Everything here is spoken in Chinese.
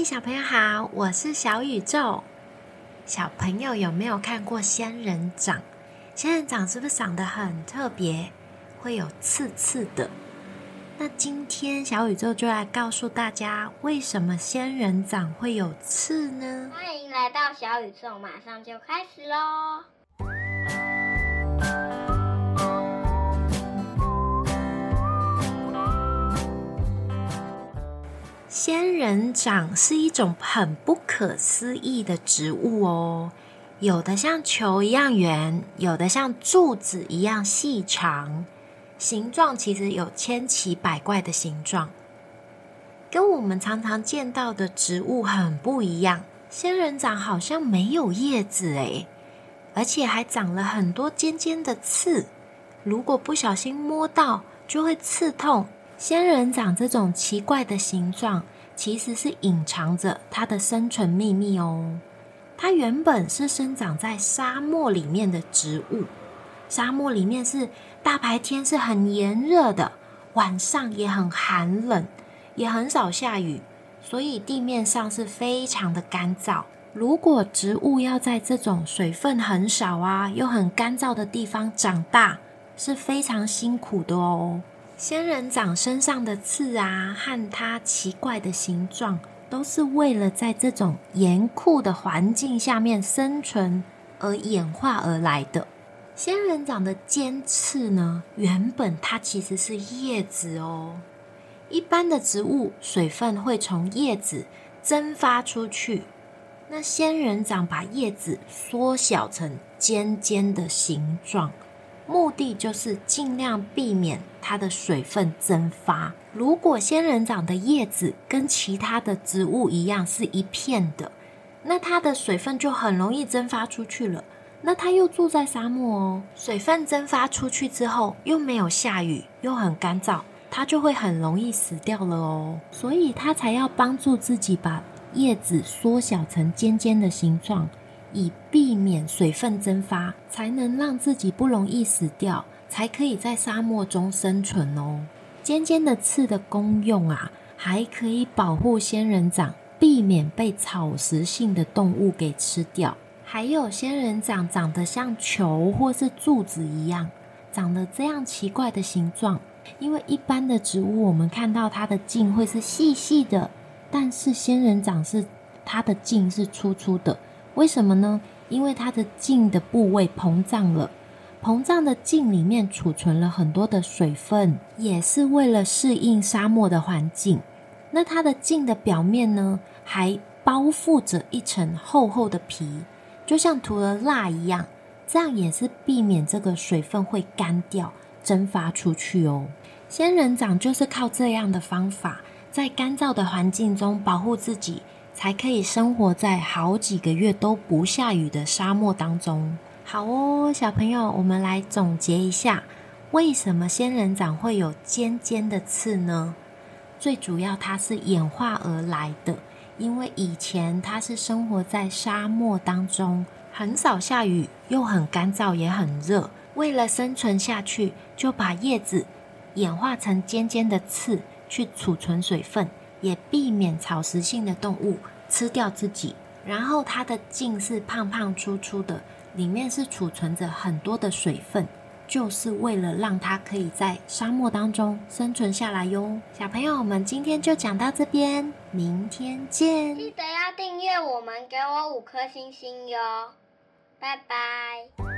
嗨，小朋友好，我是小宇宙。小朋友有没有看过仙人掌？仙人掌是不是长得很特别，会有刺刺的？那今天小宇宙就来告诉大家，为什么仙人掌会有刺呢？欢迎来到小宇宙，马上就开始喽！仙人掌是一种很不可思议的植物哦，有的像球一样圆，有的像柱子一样细长，形状其实有千奇百怪的形状，跟我们常常见到的植物很不一样。仙人掌好像没有叶子诶，而且还长了很多尖尖的刺，如果不小心摸到，就会刺痛。仙人掌这种奇怪的形状，其实是隐藏着它的生存秘密哦。它原本是生长在沙漠里面的植物，沙漠里面是大白天是很炎热的，晚上也很寒冷，也很少下雨，所以地面上是非常的干燥。如果植物要在这种水分很少啊，又很干燥的地方长大，是非常辛苦的哦。仙人掌身上的刺啊，和它奇怪的形状，都是为了在这种严酷的环境下面生存而演化而来的。仙人掌的尖刺呢，原本它其实是叶子哦。一般的植物水分会从叶子蒸发出去，那仙人掌把叶子缩小成尖尖的形状。目的就是尽量避免它的水分蒸发。如果仙人掌的叶子跟其他的植物一样是一片的，那它的水分就很容易蒸发出去了。那它又住在沙漠哦，水分蒸发出去之后又没有下雨，又很干燥，它就会很容易死掉了哦。所以它才要帮助自己把叶子缩小成尖尖的形状。以避免水分蒸发，才能让自己不容易死掉，才可以在沙漠中生存哦。尖尖的刺的功用啊，还可以保护仙人掌，避免被草食性的动物给吃掉。还有仙人掌长得像球或是柱子一样，长得这样奇怪的形状。因为一般的植物，我们看到它的茎会是细细的，但是仙人掌是它的茎是粗粗的。为什么呢？因为它的茎的部位膨胀了，膨胀的茎里面储存了很多的水分，也是为了适应沙漠的环境。那它的茎的表面呢，还包覆着一层厚厚的皮，就像涂了蜡一样，这样也是避免这个水分会干掉、蒸发出去哦。仙人掌就是靠这样的方法，在干燥的环境中保护自己。才可以生活在好几个月都不下雨的沙漠当中。好哦，小朋友，我们来总结一下，为什么仙人掌会有尖尖的刺呢？最主要它是演化而来的，因为以前它是生活在沙漠当中，很少下雨，又很干燥，也很热。为了生存下去，就把叶子演化成尖尖的刺，去储存水分。也避免草食性的动物吃掉自己，然后它的茎是胖胖粗粗的，里面是储存着很多的水分，就是为了让它可以在沙漠当中生存下来哟。小朋友，我们今天就讲到这边，明天见！记得要订阅我们，给我五颗星星哟，拜拜。